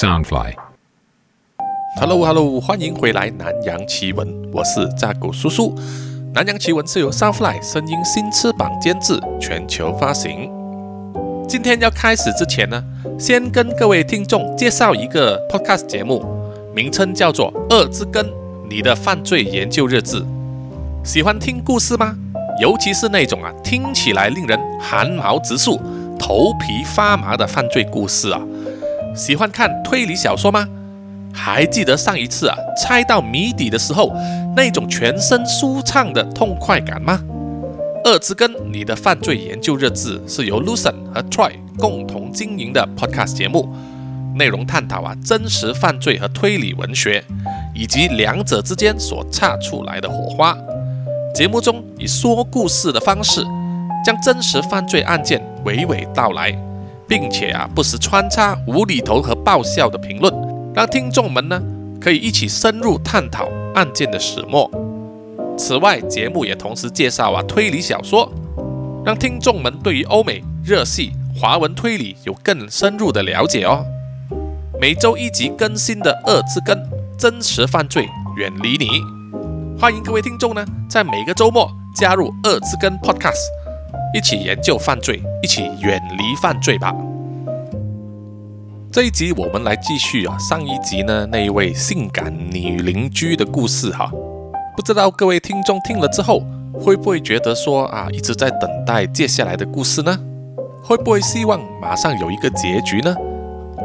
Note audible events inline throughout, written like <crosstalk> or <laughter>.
Soundfly。Hello Hello，欢迎回来《南洋奇闻》，我是扎狗叔叔。《南洋奇闻》是由 Soundfly 声音新翅膀监制，全球发行。今天要开始之前呢，先跟各位听众介绍一个 Podcast 节目，名称叫做《恶之根：你的犯罪研究日志》。喜欢听故事吗？尤其是那种啊，听起来令人寒毛直竖、头皮发麻的犯罪故事啊。喜欢看推理小说吗？还记得上一次啊，猜到谜底的时候，那种全身舒畅的痛快感吗？二之根，你的犯罪研究日志是由 Lucen 和 Troy 共同经营的 Podcast 节目，内容探讨啊真实犯罪和推理文学，以及两者之间所擦出来的火花。节目中以说故事的方式，将真实犯罪案件娓娓道来，并且啊不时穿插无厘头和爆笑的评论，让听众们呢可以一起深入探讨案件的始末。此外，节目也同时介绍啊推理小说，让听众们对于欧美、热系、华文推理有更深入的了解哦。每周一集更新的《二之根》，真实犯罪远离你。欢迎各位听众呢，在每个周末加入《二之根》Podcast，一起研究犯罪，一起远离犯罪吧。这一集我们来继续啊，上一集呢那一位性感女邻居的故事哈。不知道各位听众听了之后，会不会觉得说啊，一直在等待接下来的故事呢？会不会希望马上有一个结局呢？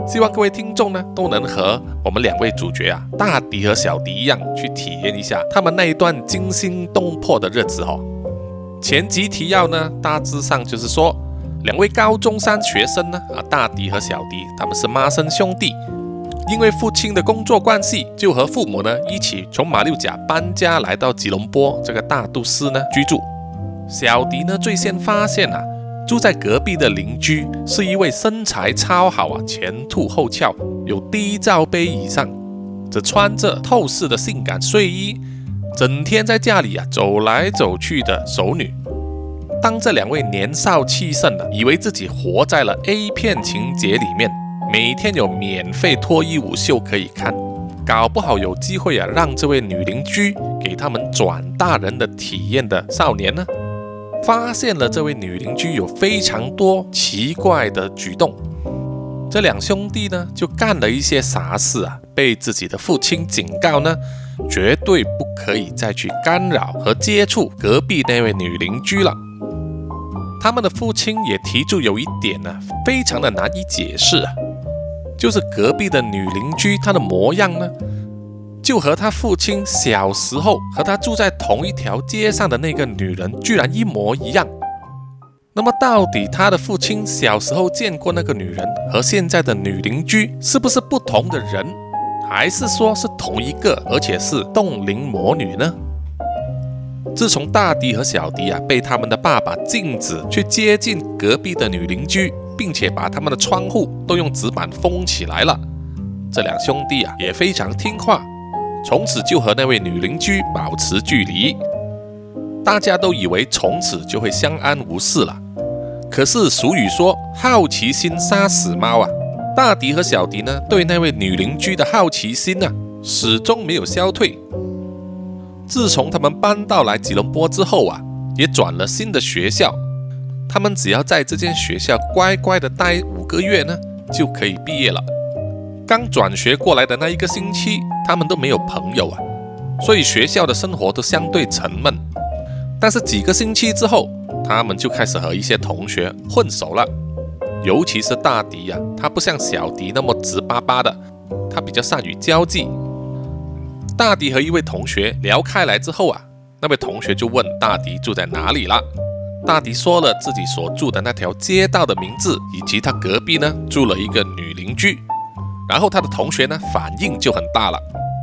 希望各位听众呢都能和我们两位主角啊，大迪和小迪一样，去体验一下他们那一段惊心动魄的日子哦。前集提要呢，大致上就是说，两位高中三学生呢，啊，大迪和小迪他们是孖生兄弟，因为父亲的工作关系，就和父母呢一起从马六甲搬家来到吉隆坡这个大都市呢居住。小迪呢最先发现啊。住在隔壁的邻居是一位身材超好啊，前凸后翘，有 D 罩杯以上，只穿着透视的性感睡衣，整天在家里啊走来走去的熟女。当这两位年少气盛的以为自己活在了 A 片情节里面，每天有免费脱衣舞秀可以看，搞不好有机会啊让这位女邻居给他们转大人的体验的少年呢？发现了这位女邻居有非常多奇怪的举动，这两兄弟呢就干了一些傻事啊，被自己的父亲警告呢，绝对不可以再去干扰和接触隔壁那位女邻居了。他们的父亲也提出有一点呢，非常的难以解释啊，就是隔壁的女邻居她的模样呢。就和他父亲小时候和他住在同一条街上的那个女人居然一模一样。那么，到底他的父亲小时候见过那个女人和现在的女邻居是不是不同的人，还是说是同一个，而且是冻龄魔女呢？自从大迪和小迪啊被他们的爸爸禁止去接近隔壁的女邻居，并且把他们的窗户都用纸板封起来了，这两兄弟啊也非常听话。从此就和那位女邻居保持距离，大家都以为从此就会相安无事了。可是俗语说“好奇心杀死猫”啊，大迪和小迪呢对那位女邻居的好奇心呢始终没有消退。自从他们搬到来吉隆坡之后啊，也转了新的学校，他们只要在这间学校乖乖的待五个月呢，就可以毕业了。刚转学过来的那一个星期，他们都没有朋友啊，所以学校的生活都相对沉闷。但是几个星期之后，他们就开始和一些同学混熟了，尤其是大迪呀，他不像小迪那么直巴巴的，他比较善于交际。大迪和一位同学聊开来之后啊，那位同学就问大迪住在哪里了。大迪说了自己所住的那条街道的名字，以及他隔壁呢住了一个女邻居。然后他的同学呢，反应就很大了。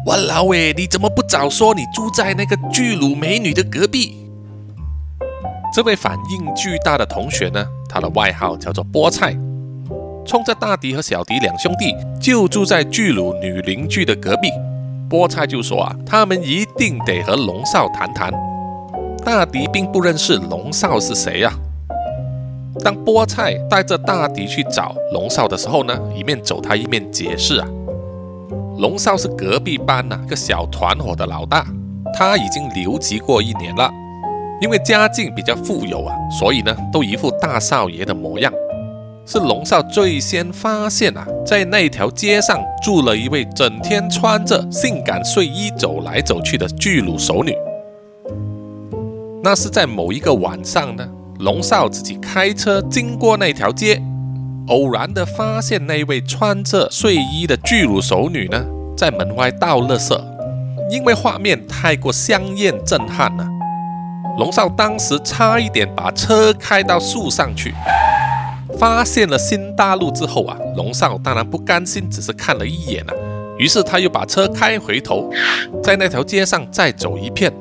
哇老喂，你怎么不早说你住在那个巨乳美女的隔壁？这位反应巨大的同学呢，他的外号叫做菠菜。冲着大迪和小迪两兄弟就住在巨乳女邻居的隔壁，菠菜就说啊，他们一定得和龙少谈谈。大迪并不认识龙少是谁呀。当菠菜带着大迪去找龙少的时候呢，一面走他一面解释啊，龙少是隔壁班呐个小团伙的老大，他已经留级过一年了。因为家境比较富有啊，所以呢都一副大少爷的模样。是龙少最先发现啊，在那条街上住了一位整天穿着性感睡衣走来走去的巨乳熟女。那是在某一个晚上呢，龙少自己开车经过那条街，偶然的发现那位穿着睡衣的巨乳熟女呢，在门外倒垃圾。因为画面太过香艳震撼了，龙少当时差一点把车开到树上去。发现了新大陆之后啊，龙少当然不甘心，只是看了一眼啊，于是他又把车开回头，在那条街上再走一片，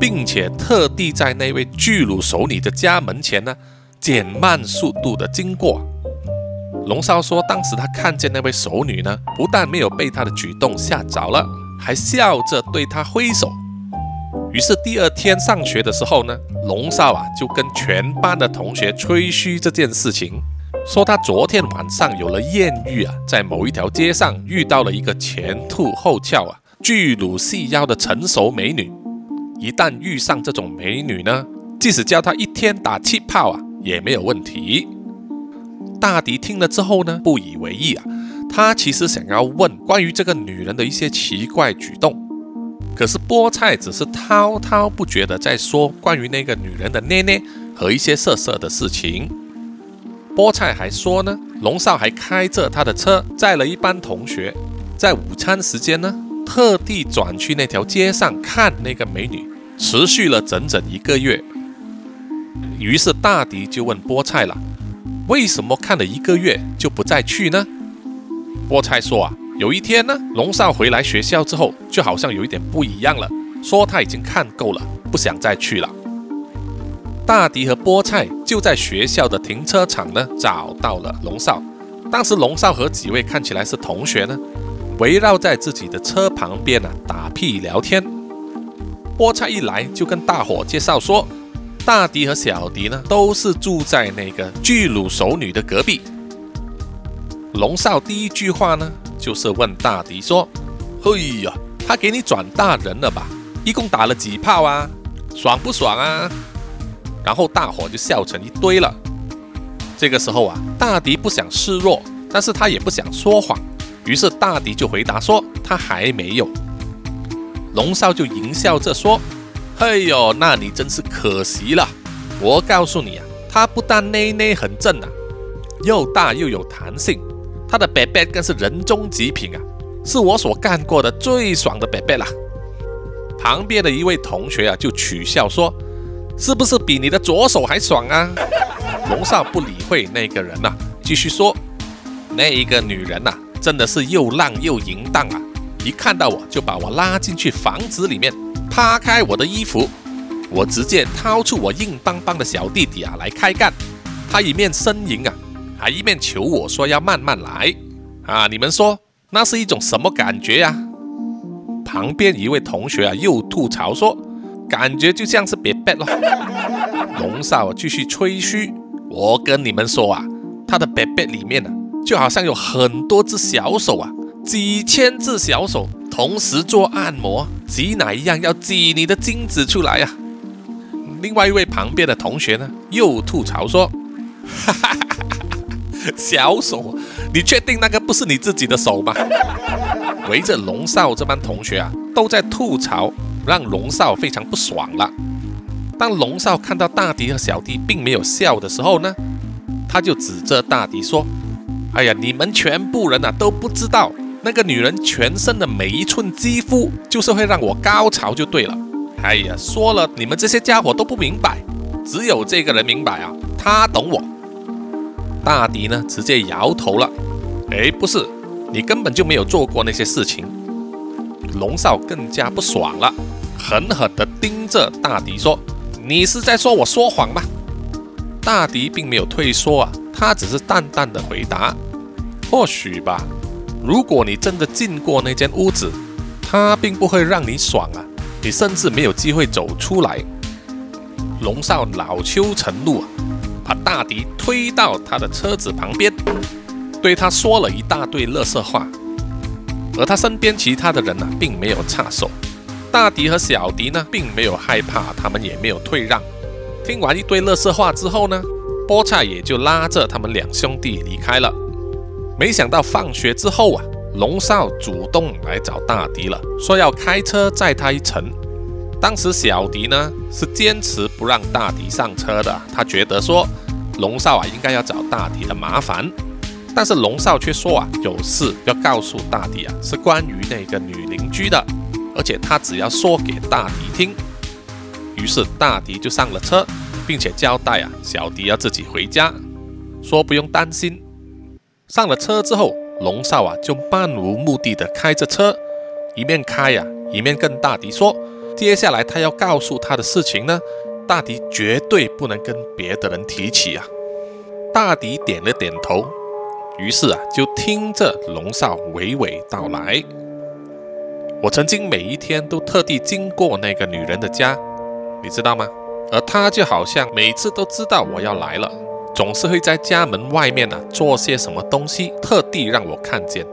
并且特地在那位巨乳熟女的家门前呢，减慢速度的经过。龙少说，当时他看见那位熟女呢，不但没有被他的举动吓着了，还笑着对他挥手。于是第二天上学的时候呢，龙少啊就跟全班的同学吹嘘这件事情，说他昨天晚上有了艳遇啊，在某一条街上遇到了一个前凸后翘啊、巨乳细腰的成熟美女。一旦遇上这种美女呢，即使教她一天打气泡啊也没有问题。大迪听了之后呢，不以为意啊，他其实想要问关于这个女人的一些奇怪举动。可是菠菜只是滔滔不绝的在说关于那个女人的捏捏和一些色色的事情。菠菜还说呢，龙少还开着他的车载了一班同学，在午餐时间呢，特地转去那条街上看那个美女，持续了整整一个月。于是大迪就问菠菜了，为什么看了一个月就不再去呢？菠菜说啊。有一天呢，龙少回来学校之后，就好像有一点不一样了，说他已经看够了，不想再去了。大迪和菠菜就在学校的停车场呢找到了龙少。当时龙少和几位看起来是同学呢，围绕在自己的车旁边呢打屁聊天。菠菜一来就跟大伙介绍说，大迪和小迪呢都是住在那个巨乳熟女的隔壁。龙少第一句话呢。就是问大迪说：“嘿呀，他给你转大人了吧？一共打了几炮啊？爽不爽啊？”然后大伙就笑成一堆了。这个时候啊，大迪不想示弱，但是他也不想说谎，于是大迪就回答说：“他还没有。”龙少就淫笑着说：“嘿呦，那你真是可惜了。我告诉你啊，他不但内内很正啊，又大又有弹性。”他的 baby 更是人中极品啊，是我所干过的最爽的 baby 啦。旁边的一位同学啊，就取笑说：“是不是比你的左手还爽啊？” <laughs> 龙少不理会那个人呐，继续说：“那一个女人呐，真的是又浪又淫荡啊！一看到我就把我拉进去房子里面，扒开我的衣服，我直接掏出我硬邦邦的小弟弟啊来开干。他一面呻吟啊。”还一面求我说要慢慢来啊！你们说那是一种什么感觉呀？旁边一位同学啊又吐槽说，感觉就像是别背了。<laughs> 龙少继续吹嘘，我跟你们说啊，他的别背里面呢，就好像有很多只小手啊，几千只小手同时做按摩，挤奶一样要挤你的精子出来呀。另外一位旁边的同学呢又吐槽说，哈哈。小手，你确定那个不是你自己的手吗？围着龙少这班同学啊，都在吐槽，让龙少非常不爽了。当龙少看到大迪和小迪并没有笑的时候呢，他就指着大迪说：“哎呀，你们全部人啊都不知道，那个女人全身的每一寸肌肤就是会让我高潮就对了。哎呀，说了你们这些家伙都不明白，只有这个人明白啊，他懂我。”大迪呢，直接摇头了。哎，不是，你根本就没有做过那些事情。龙少更加不爽了，狠狠地盯着大迪说：“你是在说我说谎吗？”大迪并没有退缩啊，他只是淡淡的回答：“或许吧。如果你真的进过那间屋子，他并不会让你爽啊，你甚至没有机会走出来。”龙少恼羞成怒啊！把大迪推到他的车子旁边，对他说了一大堆乐色话。而他身边其他的人呢，并没有插手。大迪和小迪呢，并没有害怕，他们也没有退让。听完一堆乐色话之后呢，菠菜也就拉着他们两兄弟离开了。没想到放学之后啊，龙少主动来找大迪了，说要开车载他一程。当时小迪呢是坚持不让大迪上车的，他觉得说龙少啊应该要找大迪的麻烦。但是龙少却说啊，有事要告诉大迪啊，是关于那个女邻居的，而且他只要说给大迪听。于是大迪就上了车，并且交代啊，小迪要自己回家，说不用担心。上了车之后，龙少啊就漫无目的的开着车，一面开呀，一面跟大迪说，接下来他要告诉他的事情呢，大迪绝对不能跟别的人提起啊。大迪点了点头。于是啊，就听着龙少娓娓道来。我曾经每一天都特地经过那个女人的家，你知道吗？而她就好像每次都知道我要来了，总是会在家门外面呢做些什么东西，特地让我看见。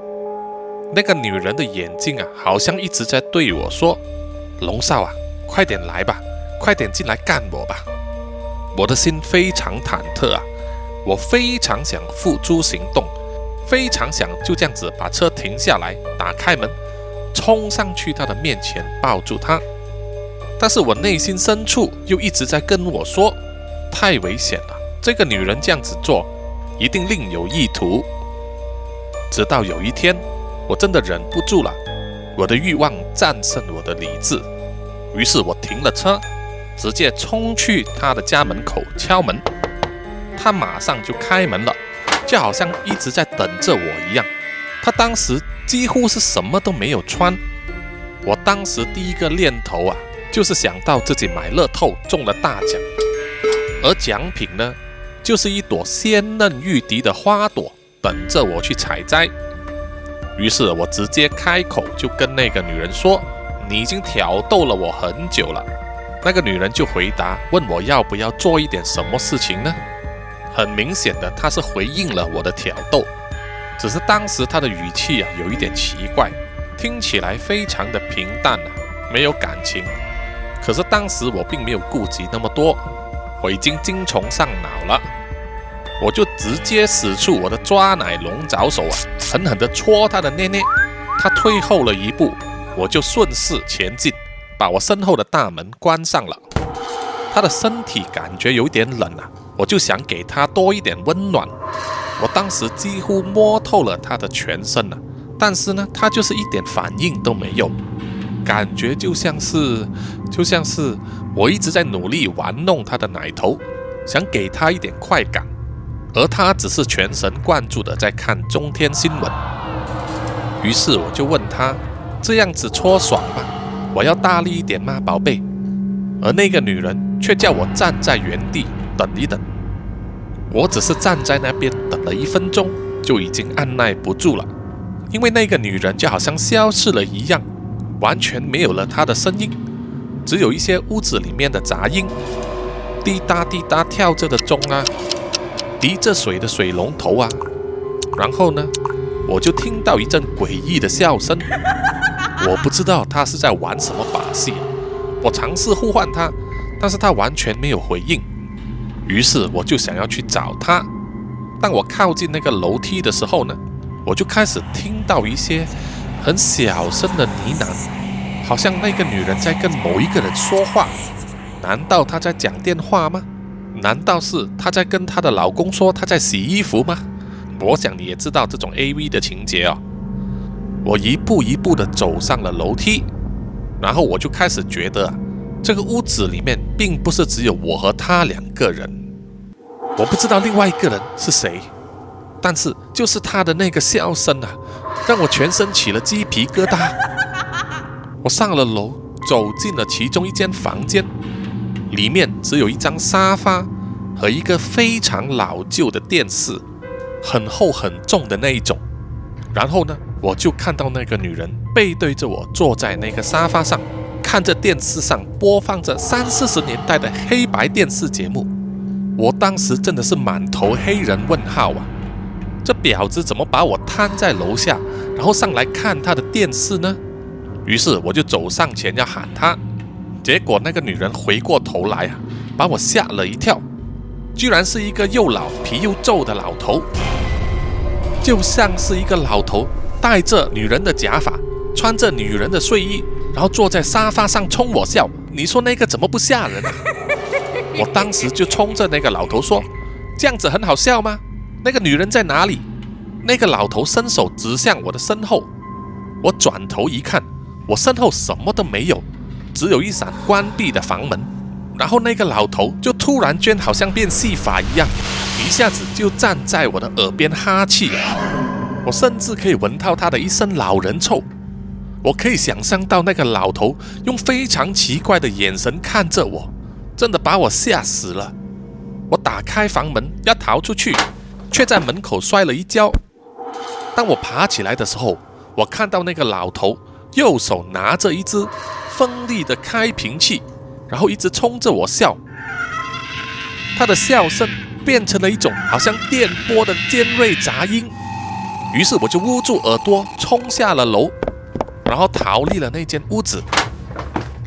那个女人的眼睛啊，好像一直在对我说：“龙少啊，快点来吧，快点进来干我吧。”我的心非常忐忑啊。我非常想付诸行动，非常想就这样子把车停下来，打开门，冲上去他的面前抱住他。但是我内心深处又一直在跟我说，太危险了，这个女人这样子做，一定另有意图。直到有一天，我真的忍不住了，我的欲望战胜我的理智，于是我停了车，直接冲去他的家门口敲门。他马上就开门了，就好像一直在等着我一样。他当时几乎是什么都没有穿。我当时第一个念头啊，就是想到自己买乐透中了大奖，而奖品呢，就是一朵鲜嫩欲滴的花朵，等着我去采摘。于是我直接开口就跟那个女人说：“你已经挑逗了我很久了。”那个女人就回答，问我要不要做一点什么事情呢？很明显的，她是回应了我的挑逗，只是当时她的语气啊有一点奇怪，听起来非常的平淡啊，没有感情。可是当时我并没有顾及那么多，我已经精虫上脑了，我就直接使出我的抓奶龙爪手啊，狠狠地戳他的捏捏。他退后了一步，我就顺势前进，把我身后的大门关上了。他的身体感觉有点冷啊。我就想给他多一点温暖，我当时几乎摸透了他的全身了，但是呢，他就是一点反应都没有，感觉就像是，就像是我一直在努力玩弄他的奶头，想给他一点快感，而他只是全神贯注的在看中天新闻。于是我就问他：“这样子搓爽吗？我要大力一点吗，宝贝？”而那个女人却叫我站在原地。等一等，我只是站在那边等了一分钟，就已经按耐不住了，因为那个女人就好像消失了一样，完全没有了她的声音，只有一些屋子里面的杂音，滴答滴答跳着的钟啊，滴着水的水龙头啊，然后呢，我就听到一阵诡异的笑声，<laughs> 我不知道他是在玩什么把戏，我尝试呼唤他，但是他完全没有回应。于是我就想要去找他。当我靠近那个楼梯的时候呢，我就开始听到一些很小声的呢喃，好像那个女人在跟某一个人说话。难道她在讲电话吗？难道是她在跟她的老公说她在洗衣服吗？我想你也知道这种 A V 的情节哦。我一步一步的走上了楼梯，然后我就开始觉得这个屋子里面并不是只有我和他两个人。我不知道另外一个人是谁，但是就是他的那个笑声啊，让我全身起了鸡皮疙瘩。我上了楼，走进了其中一间房间，里面只有一张沙发和一个非常老旧的电视，很厚很重的那一种。然后呢，我就看到那个女人背对着我坐在那个沙发上，看着电视上播放着三四十年代的黑白电视节目。我当时真的是满头黑人问号啊！这婊子怎么把我摊在楼下，然后上来看她的电视呢？于是我就走上前要喊她，结果那个女人回过头来啊，把我吓了一跳，居然是一个又老皮又皱的老头，就像是一个老头戴着女人的假发，穿着女人的睡衣，然后坐在沙发上冲我笑。你说那个怎么不吓人啊？<laughs> 我当时就冲着那个老头说：“这样子很好笑吗？那个女人在哪里？”那个老头伸手指向我的身后，我转头一看。我身后什么都没有，只有一扇关闭的房门。然后那个老头就突然间好像变戏法一样，一下子就站在我的耳边哈气。我甚至可以闻到他的一身老人臭。我可以想象到那个老头用非常奇怪的眼神看着我，真的把我吓死了。我打开房门要逃出去，却在门口摔了一跤。当我爬起来的时候，我看到那个老头。右手拿着一只锋利的开瓶器，然后一直冲着我笑。他的笑声变成了一种好像电波的尖锐杂音。于是我就捂住耳朵，冲下了楼，然后逃离了那间屋子。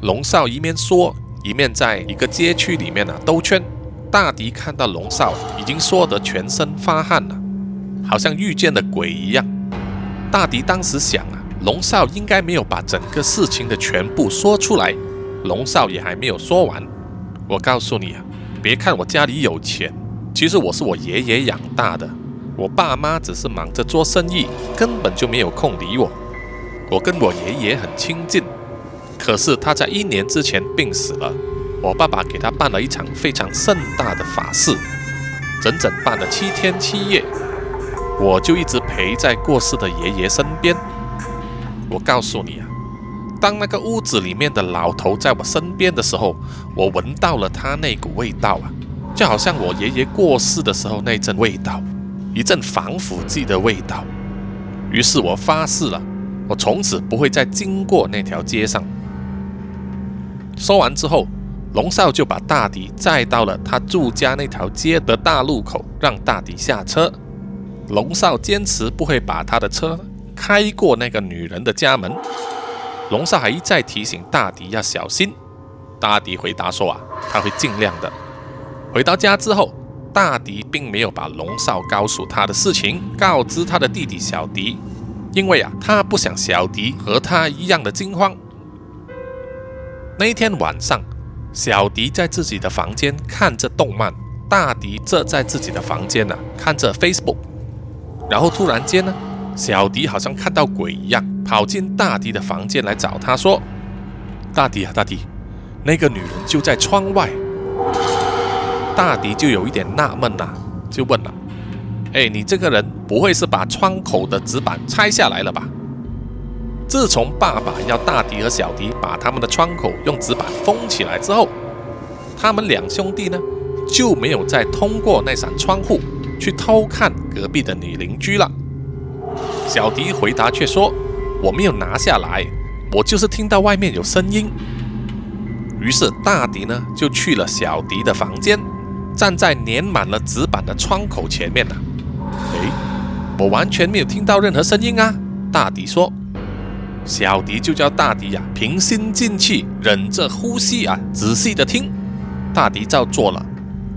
龙少一面说，一面在一个街区里面呢兜圈。大迪看到龙少已经说得全身发汗了，好像遇见了鬼一样。大迪当时想啊。龙少应该没有把整个事情的全部说出来，龙少也还没有说完。我告诉你啊，别看我家里有钱，其实我是我爷爷养大的。我爸妈只是忙着做生意，根本就没有空理我。我跟我爷爷很亲近，可是他在一年之前病死了。我爸爸给他办了一场非常盛大的法事，整整办了七天七夜，我就一直陪在过世的爷爷身边。我告诉你啊，当那个屋子里面的老头在我身边的时候，我闻到了他那股味道啊，就好像我爷爷过世的时候那阵味道，一阵防腐剂的味道。于是我发誓了，我从此不会再经过那条街上。说完之后，龙少就把大迪载到了他住家那条街的大路口，让大迪下车。龙少坚持不会把他的车。开过那个女人的家门，龙少还一再提醒大迪要小心。大迪回答说：“啊，他会尽量的。”回到家之后，大迪并没有把龙少告诉他的事情告知他的弟弟小迪，因为啊，他不想小迪和他一样的惊慌。那一天晚上，小迪在自己的房间看着动漫，大迪则在自己的房间呢看着 Facebook，然后突然间呢。小迪好像看到鬼一样，跑进大迪的房间来找他，说：“大迪啊，大迪，那个女人就在窗外。”大迪就有一点纳闷呐，就问了：“哎，你这个人不会是把窗口的纸板拆下来了吧？”自从爸爸要大迪和小迪把他们的窗口用纸板封起来之后，他们两兄弟呢就没有再通过那扇窗户去偷看隔壁的女邻居了。小迪回答却说：“我没有拿下来，我就是听到外面有声音。”于是大迪呢就去了小迪的房间，站在粘满了纸板的窗口前面呢。诶，我完全没有听到任何声音啊！大迪说。小迪就叫大迪呀，平心静气，忍着呼吸啊，仔细的听。大迪照做了，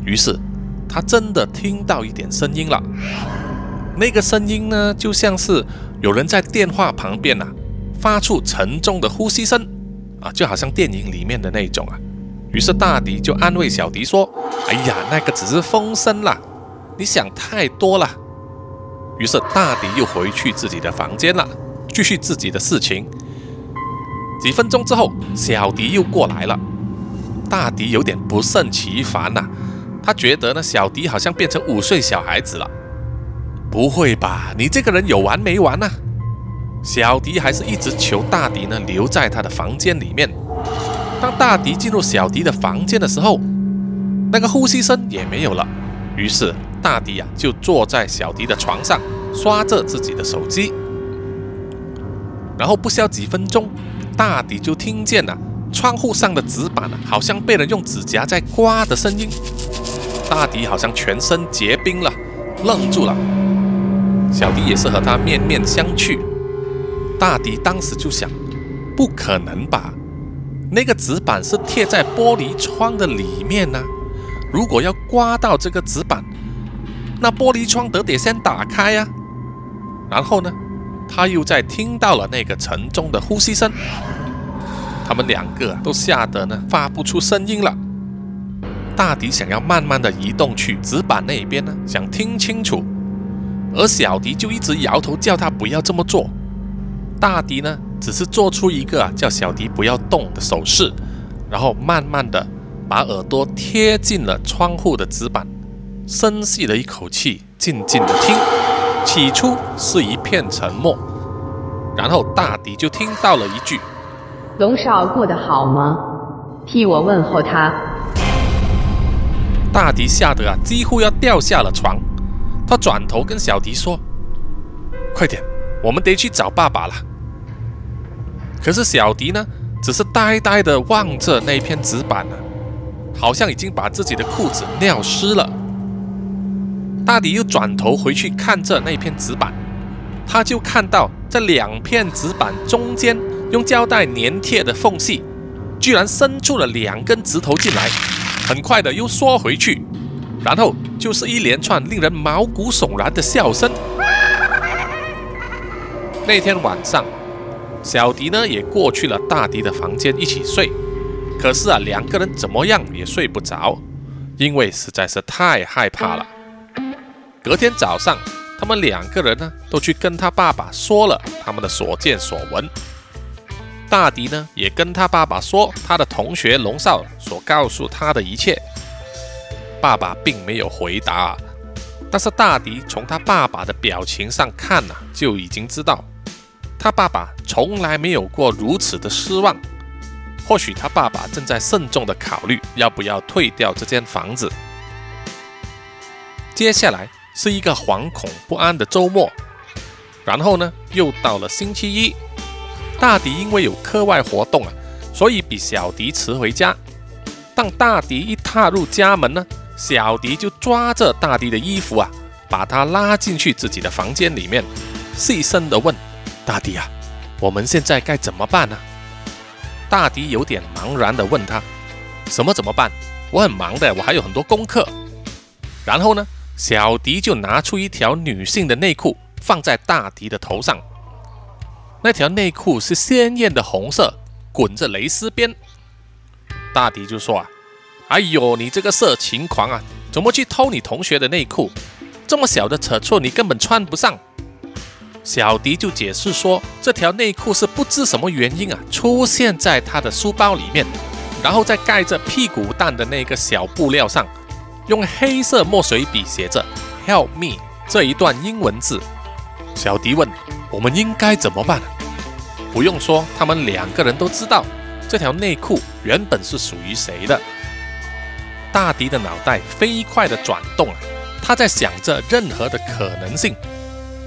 于是他真的听到一点声音了。那个声音呢，就像是有人在电话旁边呐，发出沉重的呼吸声啊，就好像电影里面的那种啊。于是大迪就安慰小迪说：“哎呀，那个只是风声啦，你想太多了。”于是大迪又回去自己的房间了，继续自己的事情。几分钟之后，小迪又过来了，大迪有点不胜其烦呐，他觉得呢，小迪好像变成五岁小孩子了。不会吧？你这个人有完没完呐？小迪还是一直求大迪呢留在他的房间里面。当大迪进入小迪的房间的时候，那个呼吸声也没有了。于是大迪呀就坐在小迪的床上刷着自己的手机。然后不消几分钟，大迪就听见了窗户上的纸板啊，好像被人用指甲在刮的声音。大迪好像全身结冰了，愣住了。小迪也是和他面面相觑。大迪当时就想，不可能吧？那个纸板是贴在玻璃窗的里面呢。如果要刮到这个纸板，那玻璃窗得得先打开呀。然后呢，他又在听到了那个沉重的呼吸声。他们两个都吓得呢发不出声音了。大迪想要慢慢的移动去纸板那边呢，想听清楚，而小迪就一直摇头叫他不要这么做。大迪呢，只是做出一个叫小迪不要动的手势，然后慢慢的把耳朵贴近了窗户的纸板，深吸了一口气，静静的听。起初是一片沉默，然后大迪就听到了一句：“龙少过得好吗？替我问候他。”大迪吓得啊，几乎要掉下了床。他转头跟小迪说：“快点，我们得去找爸爸了。”可是小迪呢，只是呆呆的望着那片纸板呢，好像已经把自己的裤子尿湿了。大迪又转头回去看着那片纸板，他就看到这两片纸板中间用胶带粘贴的缝隙，居然伸出了两根指头进来。很快的又缩回去，然后就是一连串令人毛骨悚然的笑声。<laughs> 那天晚上，小迪呢也过去了大迪的房间一起睡，可是啊两个人怎么样也睡不着，因为实在是太害怕了。隔天早上，他们两个人呢都去跟他爸爸说了他们的所见所闻。大迪呢，也跟他爸爸说他的同学龙少所告诉他的一切。爸爸并没有回答，但是大迪从他爸爸的表情上看呐，就已经知道他爸爸从来没有过如此的失望。或许他爸爸正在慎重的考虑要不要退掉这间房子。接下来是一个惶恐不安的周末，然后呢，又到了星期一。大迪因为有课外活动啊，所以比小迪迟回家。当大迪一踏入家门呢，小迪就抓着大迪的衣服啊，把他拉进去自己的房间里面，细声的问：“大迪啊，我们现在该怎么办呢？”大迪有点茫然的问他：“什么怎么办？我很忙的，我还有很多功课。”然后呢，小迪就拿出一条女性的内裤放在大迪的头上。那条内裤是鲜艳的红色，滚着蕾丝边。大迪就说：“啊，哎呦，你这个色情狂啊，怎么去偷你同学的内裤？这么小的尺寸，你根本穿不上。”小迪就解释说：“这条内裤是不知什么原因啊，出现在他的书包里面，然后在盖着屁股蛋的那个小布料上，用黑色墨水笔写着 ‘Help me’ 这一段英文字。”小迪问：“我们应该怎么办？”不用说，他们两个人都知道这条内裤原本是属于谁的。大迪的脑袋飞快地转动了，他在想着任何的可能性。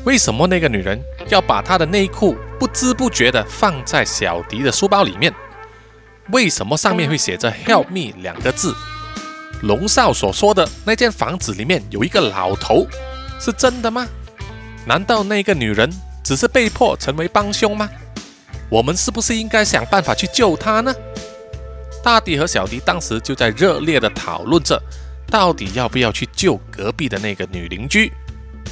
为什么那个女人要把她的内裤不知不觉地放在小迪的书包里面？为什么上面会写着 “Help me” 两个字？龙少所说的那间房子里面有一个老头，是真的吗？难道那个女人只是被迫成为帮凶吗？我们是不是应该想办法去救她呢？大迪和小迪当时就在热烈的讨论着，到底要不要去救隔壁的那个女邻居？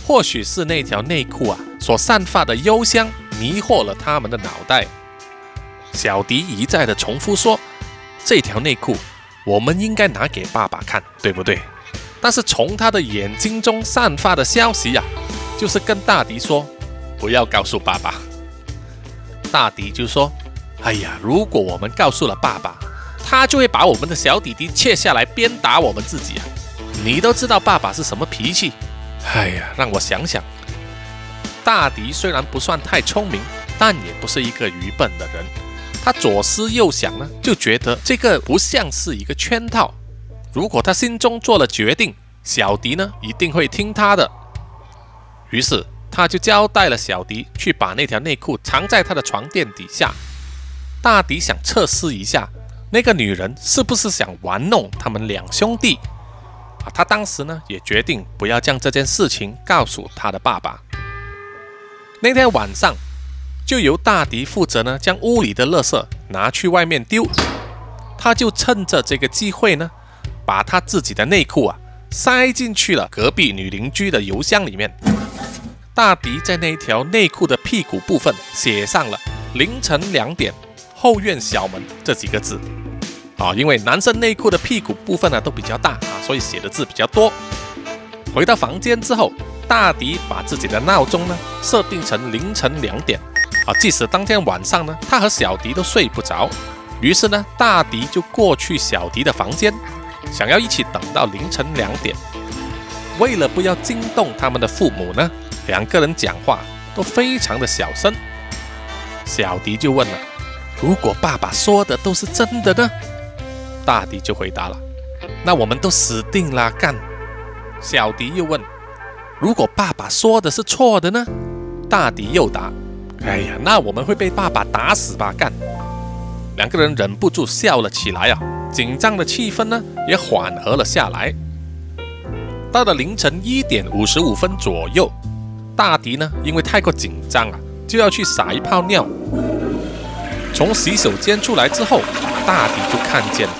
或许是那条内裤啊所散发的幽香迷惑了他们的脑袋。小迪一再的重复说：“这条内裤我们应该拿给爸爸看，对不对？”但是从他的眼睛中散发的消息呀，就是跟大迪说：“不要告诉爸爸。”大迪就说：“哎呀，如果我们告诉了爸爸，他就会把我们的小弟弟切下来鞭打我们自己啊！你都知道爸爸是什么脾气。哎呀，让我想想。大迪虽然不算太聪明，但也不是一个愚笨的人。他左思右想呢，就觉得这个不像是一个圈套。如果他心中做了决定，小迪呢一定会听他的。于是。”他就交代了小迪去把那条内裤藏在他的床垫底下。大迪想测试一下那个女人是不是想玩弄他们两兄弟啊。他当时呢也决定不要将这件事情告诉他的爸爸。那天晚上，就由大迪负责呢，将屋里的垃圾拿去外面丢。他就趁着这个机会呢，把他自己的内裤啊塞进去了隔壁女邻居的邮箱里面。大迪在那条内裤的屁股部分写上了“凌晨两点后院小门”这几个字。啊，因为男生内裤的屁股部分呢都比较大啊，所以写的字比较多。回到房间之后，大迪把自己的闹钟呢设定成凌晨两点啊，即使当天晚上呢他和小迪都睡不着。于是呢，大迪就过去小迪的房间，想要一起等到凌晨两点。为了不要惊动他们的父母呢，两个人讲话都非常的小声。小迪就问了：“如果爸爸说的都是真的呢？”大迪就回答了：“那我们都死定了，干。”小迪又问：“如果爸爸说的是错的呢？”大迪又答：“哎呀，那我们会被爸爸打死吧，干。”两个人忍不住笑了起来啊，紧张的气氛呢也缓和了下来。到了凌晨一点五十五分左右，大迪呢因为太过紧张啊，就要去撒一泡尿。从洗手间出来之后，大迪就看见了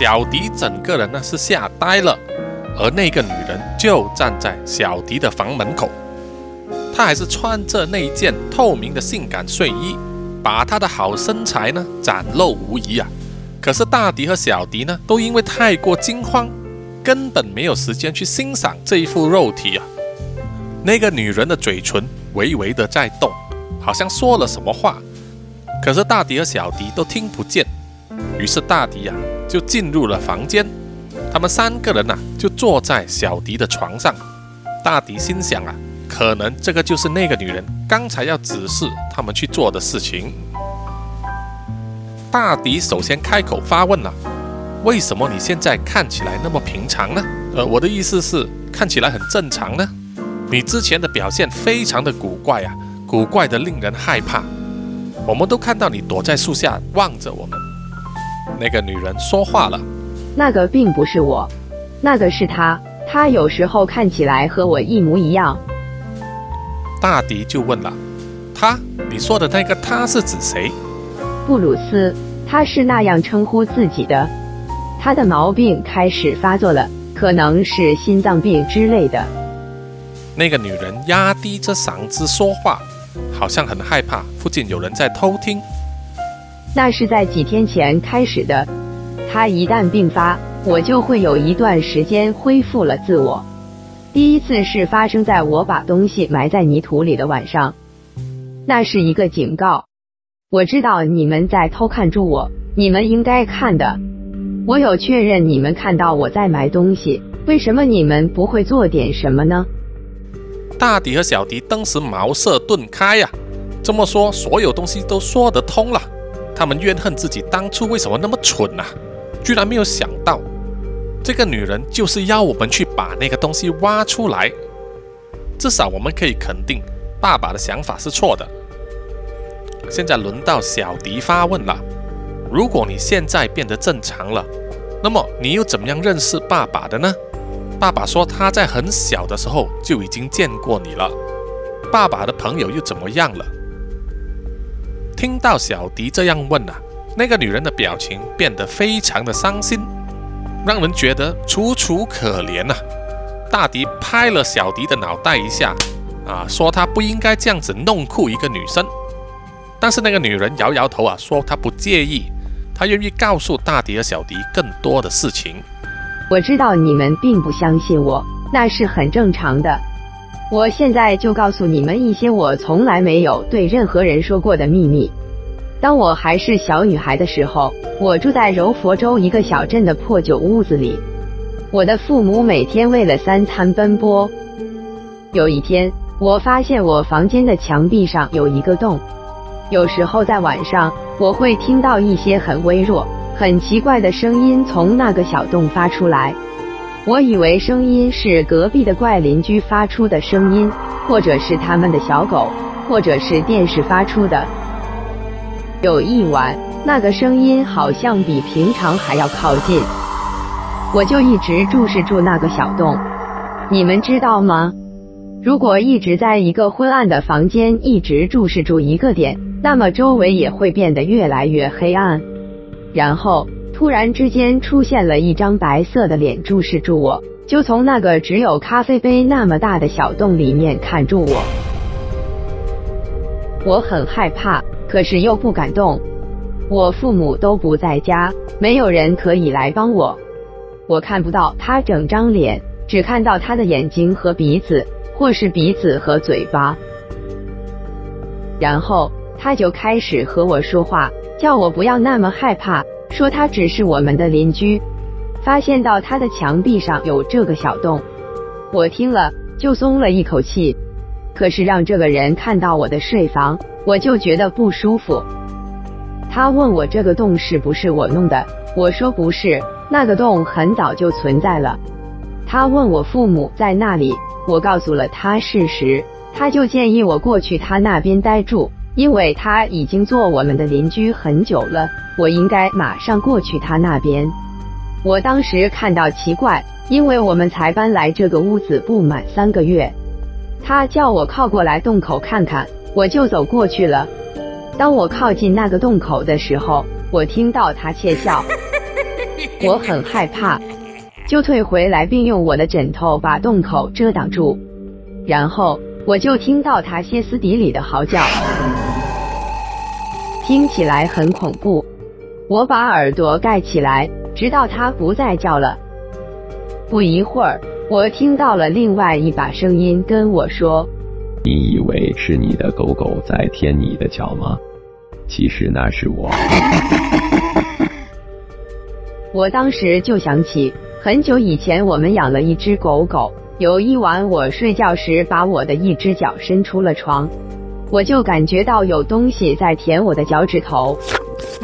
小迪整个人呢是吓呆了，而那个女人就站在小迪的房门口，她还是穿着那件透明的性感睡衣。把她的好身材呢展露无遗啊！可是大迪和小迪呢，都因为太过惊慌，根本没有时间去欣赏这一副肉体啊。那个女人的嘴唇微微的在动，好像说了什么话，可是大迪和小迪都听不见。于是大迪呀就进入了房间，他们三个人呐就坐在小迪的床上。大迪心想啊。可能这个就是那个女人刚才要指示他们去做的事情。大迪首先开口发问了：“为什么你现在看起来那么平常呢？”呃，我的意思是看起来很正常呢。你之前的表现非常的古怪啊，古怪的令人害怕。我们都看到你躲在树下望着我们。那个女人说话了：“那个并不是我，那个是他。他有时候看起来和我一模一样。”大迪就问了：“他，你说的那个他是指谁？”布鲁斯，他是那样称呼自己的。他的毛病开始发作了，可能是心脏病之类的。那个女人压低着嗓子说话，好像很害怕附近有人在偷听。那是在几天前开始的。他一旦病发，我就会有一段时间恢复了自我。第一次是发生在我把东西埋在泥土里的晚上，那是一个警告。我知道你们在偷看住我，你们应该看的。我有确认你们看到我在埋东西，为什么你们不会做点什么呢？大迪和小迪当时茅塞顿开呀，这么说，所有东西都说得通了。他们怨恨自己当初为什么那么蠢啊，居然没有想到。这个女人就是要我们去把那个东西挖出来，至少我们可以肯定，爸爸的想法是错的。现在轮到小迪发问了：如果你现在变得正常了，那么你又怎么样认识爸爸的呢？爸爸说他在很小的时候就已经见过你了。爸爸的朋友又怎么样了？听到小迪这样问啊，那个女人的表情变得非常的伤心。让人觉得楚楚可怜呐！大迪拍了小迪的脑袋一下，啊，说他不应该这样子弄哭一个女生。但是那个女人摇摇头啊，说她不介意，她愿意告诉大迪和小迪更多的事情。我知道你们并不相信我，那是很正常的。我现在就告诉你们一些我从来没有对任何人说过的秘密。当我还是小女孩的时候，我住在柔佛州一个小镇的破旧屋子里。我的父母每天为了三餐奔波。有一天，我发现我房间的墙壁上有一个洞。有时候在晚上，我会听到一些很微弱、很奇怪的声音从那个小洞发出来。我以为声音是隔壁的怪邻居发出的声音，或者是他们的小狗，或者是电视发出的。有一晚，那个声音好像比平常还要靠近，我就一直注视住那个小洞。你们知道吗？如果一直在一个昏暗的房间一直注视住一个点，那么周围也会变得越来越黑暗。然后突然之间出现了一张白色的脸注视住我，就从那个只有咖啡杯那么大的小洞里面看住我。我很害怕，可是又不敢动。我父母都不在家，没有人可以来帮我。我看不到他整张脸，只看到他的眼睛和鼻子。或是鼻子和嘴巴，然后他就开始和我说话，叫我不要那么害怕，说他只是我们的邻居。发现到他的墙壁上有这个小洞，我听了就松了一口气。可是让这个人看到我的睡房，我就觉得不舒服。他问我这个洞是不是我弄的，我说不是，那个洞很早就存在了。他问我父母在那里。我告诉了他事实，他就建议我过去他那边待住，因为他已经做我们的邻居很久了，我应该马上过去他那边。我当时看到奇怪，因为我们才搬来这个屋子不满三个月。他叫我靠过来洞口看看，我就走过去了。当我靠近那个洞口的时候，我听到他窃笑，<laughs> 我很害怕。就退回来，并用我的枕头把洞口遮挡住，然后我就听到他歇斯底里的嚎叫，听起来很恐怖。我把耳朵盖起来，直到它不再叫了。不一会儿，我听到了另外一把声音跟我说：“你以为是你的狗狗在舔你的脚吗？其实那是我。<laughs> ”我当时就想起。很久以前，我们养了一只狗狗。有一晚，我睡觉时把我的一只脚伸出了床，我就感觉到有东西在舔我的脚趾头。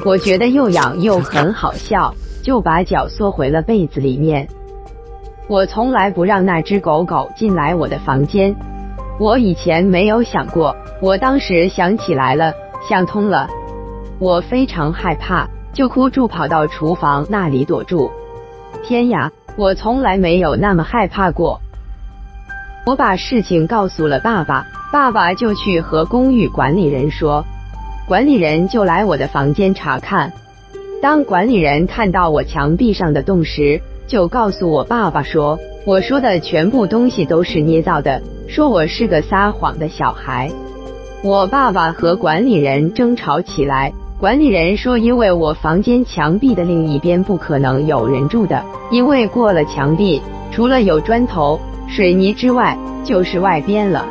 我觉得又痒又很好笑，就把脚缩回了被子里面。我从来不让那只狗狗进来我的房间。我以前没有想过，我当时想起来了，想通了。我非常害怕，就哭住跑到厨房那里躲住。天呀！我从来没有那么害怕过。我把事情告诉了爸爸，爸爸就去和公寓管理人说，管理人就来我的房间查看。当管理人看到我墙壁上的洞时，就告诉我爸爸说，我说的全部东西都是捏造的，说我是个撒谎的小孩。我爸爸和管理人争吵起来。管理人说：“因为我房间墙壁的另一边不可能有人住的，因为过了墙壁，除了有砖头、水泥之外，就是外边了。”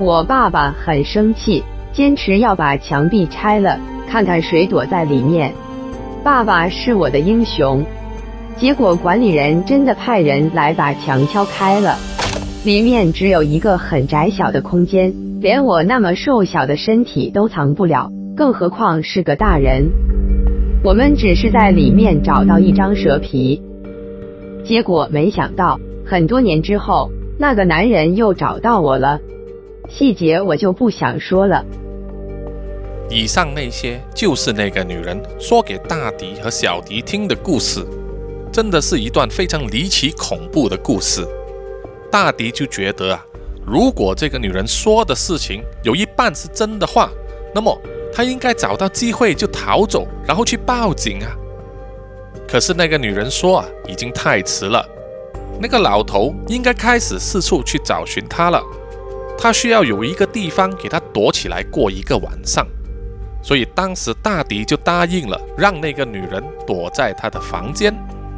我爸爸很生气，坚持要把墙壁拆了，看看谁躲在里面。爸爸是我的英雄。结果管理人真的派人来把墙敲开了，里面只有一个很窄小的空间，连我那么瘦小的身体都藏不了。更何况是个大人，我们只是在里面找到一张蛇皮，结果没想到很多年之后，那个男人又找到我了。细节我就不想说了。以上那些就是那个女人说给大迪和小迪听的故事，真的是一段非常离奇恐怖的故事。大迪就觉得啊，如果这个女人说的事情有一半是真的话，那么。他应该找到机会就逃走，然后去报警啊！可是那个女人说啊，已经太迟了。那个老头应该开始四处去找寻他了。他需要有一个地方给他躲起来过一个晚上。所以当时大迪就答应了，让那个女人躲在他的房间，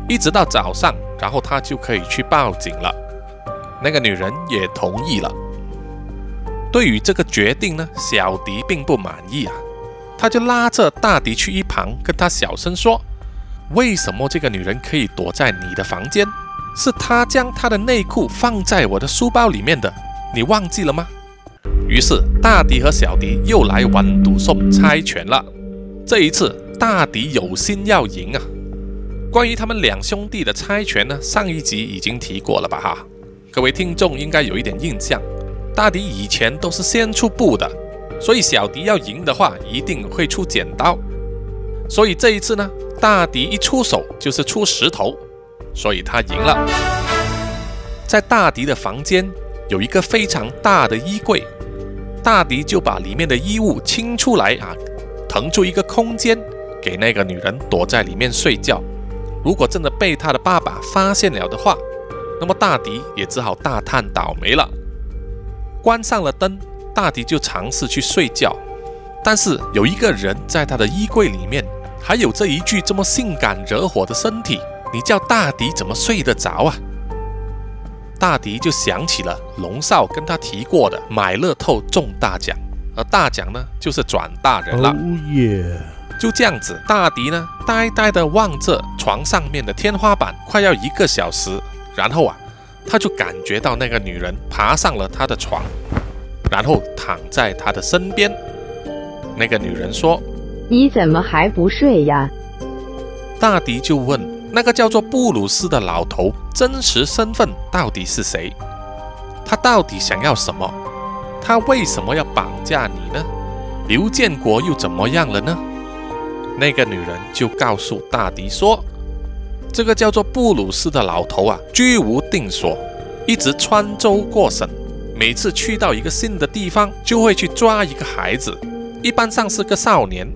一直到早上，然后他就可以去报警了。那个女人也同意了。对于这个决定呢，小迪并不满意啊，他就拉着大迪去一旁，跟他小声说：“为什么这个女人可以躲在你的房间？是她将她的内裤放在我的书包里面的，你忘记了吗？”于是大迪和小迪又来玩赌送猜拳了。这一次大迪有心要赢啊。关于他们两兄弟的猜拳呢，上一集已经提过了吧？哈，各位听众应该有一点印象。大迪以前都是先出布的，所以小迪要赢的话，一定会出剪刀。所以这一次呢，大迪一出手就是出石头，所以他赢了。在大迪的房间有一个非常大的衣柜，大迪就把里面的衣物清出来啊，腾出一个空间给那个女人躲在里面睡觉。如果真的被他的爸爸发现了的话，那么大迪也只好大叹倒霉了。关上了灯，大迪就尝试去睡觉，但是有一个人在他的衣柜里面，还有这一具这么性感惹火的身体，你叫大迪怎么睡得着啊？大迪就想起了龙少跟他提过的买乐透中大奖，而大奖呢就是转大人了。就这样子，大迪呢呆呆地望着床上面的天花板，快要一个小时。然后啊，他就感觉到那个女人爬上了他的床，然后躺在他的身边。那个女人说：“你怎么还不睡呀？”大迪就问。那个叫做布鲁斯的老头，真实身份到底是谁？他到底想要什么？他为什么要绑架你呢？刘建国又怎么样了呢？那个女人就告诉大迪说：“这个叫做布鲁斯的老头啊，居无定所，一直穿州过省，每次去到一个新的地方，就会去抓一个孩子，一般上是个少年，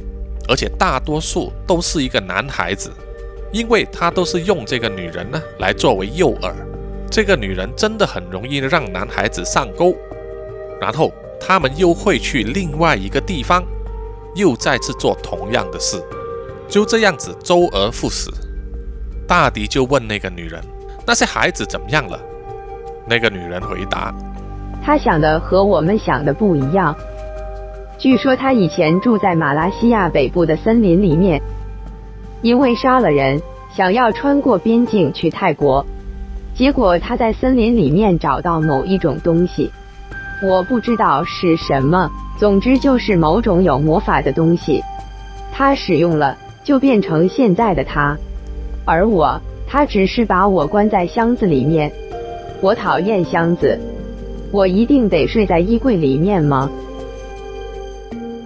而且大多数都是一个男孩子。”因为他都是用这个女人呢来作为诱饵，这个女人真的很容易让男孩子上钩，然后他们又会去另外一个地方，又再次做同样的事，就这样子周而复始。大迪就问那个女人：“那些孩子怎么样了？”那个女人回答：“他想的和我们想的不一样。据说他以前住在马来西亚北部的森林里面。”因为杀了人，想要穿过边境去泰国，结果他在森林里面找到某一种东西，我不知道是什么，总之就是某种有魔法的东西。他使用了，就变成现在的他。而我，他只是把我关在箱子里面。我讨厌箱子，我一定得睡在衣柜里面吗？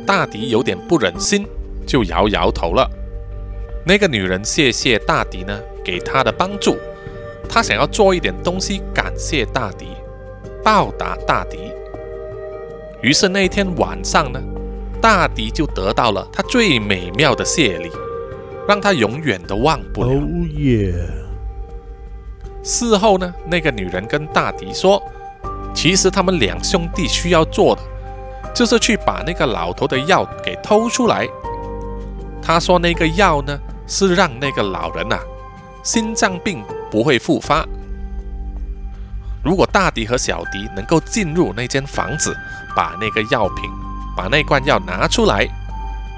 大迪有点不忍心，就摇摇头了。那个女人谢谢大迪呢给她的帮助，她想要做一点东西感谢大迪，报答大迪。于是那天晚上呢，大迪就得到了他最美妙的谢礼，让他永远都忘不了。事后呢，那个女人跟大迪说，其实他们两兄弟需要做的，就是去把那个老头的药给偷出来。他说那个药呢。是让那个老人啊，心脏病不会复发。如果大迪和小迪能够进入那间房子，把那个药品、把那罐药拿出来，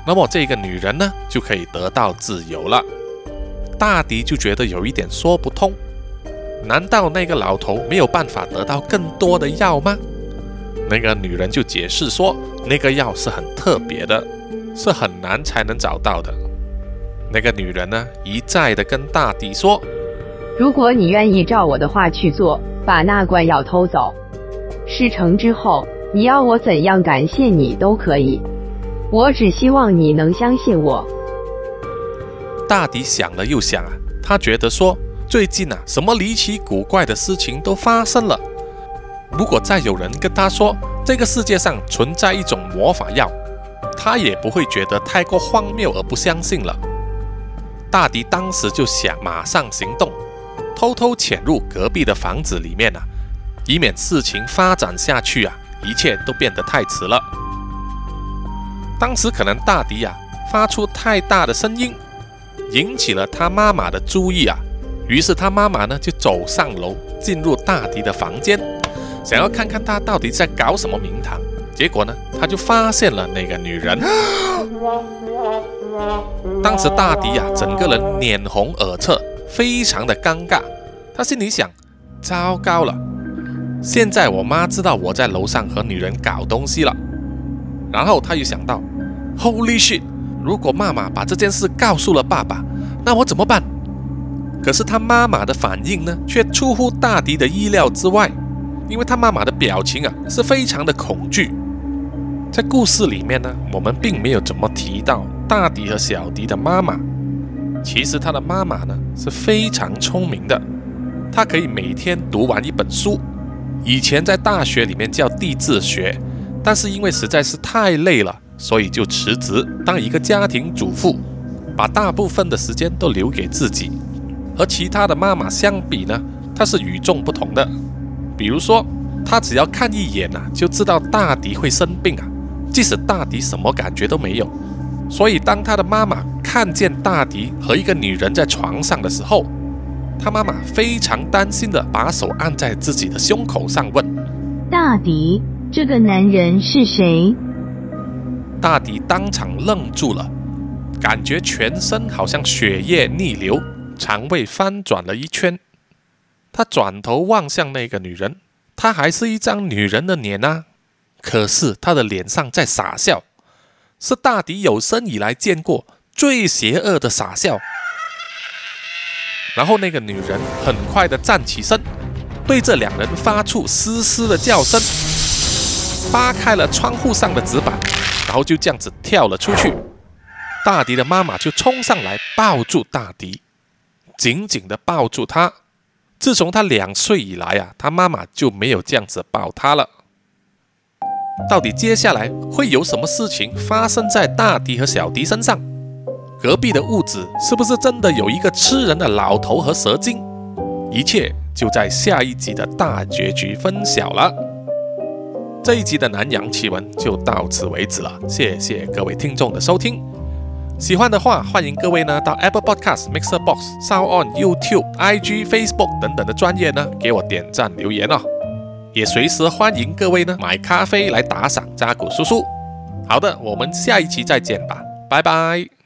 那么这个女人呢就可以得到自由了。大迪就觉得有一点说不通，难道那个老头没有办法得到更多的药吗？那个女人就解释说，那个药是很特别的，是很难才能找到的。那个女人呢，一再的跟大迪说：“如果你愿意照我的话去做，把那罐药偷走，事成之后，你要我怎样感谢你都可以。我只希望你能相信我。”大迪想了又想啊，他觉得说，最近啊，什么离奇古怪的事情都发生了。如果再有人跟他说这个世界上存在一种魔法药，他也不会觉得太过荒谬而不相信了。大迪当时就想马上行动，偷偷潜入隔壁的房子里面啊，以免事情发展下去啊，一切都变得太迟了。当时可能大迪啊发出太大的声音，引起了他妈妈的注意啊，于是他妈妈呢就走上楼，进入大迪的房间，想要看看他到底在搞什么名堂。结果呢，他就发现了那个女人。<gasps> 当时大迪呀，整个人脸红耳赤，非常的尴尬。他心里想：糟糕了，现在我妈知道我在楼上和女人搞东西了。然后他又想到：Holy shit！如果妈妈把这件事告诉了爸爸，那我怎么办？可是他妈妈的反应呢，却出乎大迪的意料之外，因为他妈妈的表情啊，是非常的恐惧。在故事里面呢，我们并没有怎么提到大迪和小迪的妈妈。其实他的妈妈呢是非常聪明的，她可以每天读完一本书，以前在大学里面叫地质学，但是因为实在是太累了，所以就辞职当一个家庭主妇，把大部分的时间都留给自己。和其他的妈妈相比呢，她是与众不同的。比如说，她只要看一眼啊，就知道大迪会生病啊，即使大迪什么感觉都没有。所以当他的妈妈看见大迪和一个女人在床上的时候，他妈妈非常担心的把手按在自己的胸口上，问：“大迪，这个男人是谁？”大迪当场愣住了，感觉全身好像血液逆流。肠胃翻转了一圈，他转头望向那个女人，她还是一张女人的脸啊，可是她的脸上在傻笑，是大迪有生以来见过最邪恶的傻笑。然后那个女人很快的站起身，对着两人发出嘶嘶的叫声，扒开了窗户上的纸板，然后就这样子跳了出去。大迪的妈妈就冲上来抱住大迪。紧紧的抱住他。自从他两岁以来啊，他妈妈就没有这样子抱他了。到底接下来会有什么事情发生在大迪和小迪身上？隔壁的屋子是不是真的有一个吃人的老头和蛇精？一切就在下一集的大结局分晓了。这一集的南洋奇闻就到此为止了，谢谢各位听众的收听。喜欢的话，欢迎各位呢到 Apple Podcast、Mixer Box、Sound On、YouTube、IG、Facebook 等等的专业呢，给我点赞留言哦。也随时欢迎各位呢买咖啡来打赏扎古叔叔。好的，我们下一期再见吧，拜拜。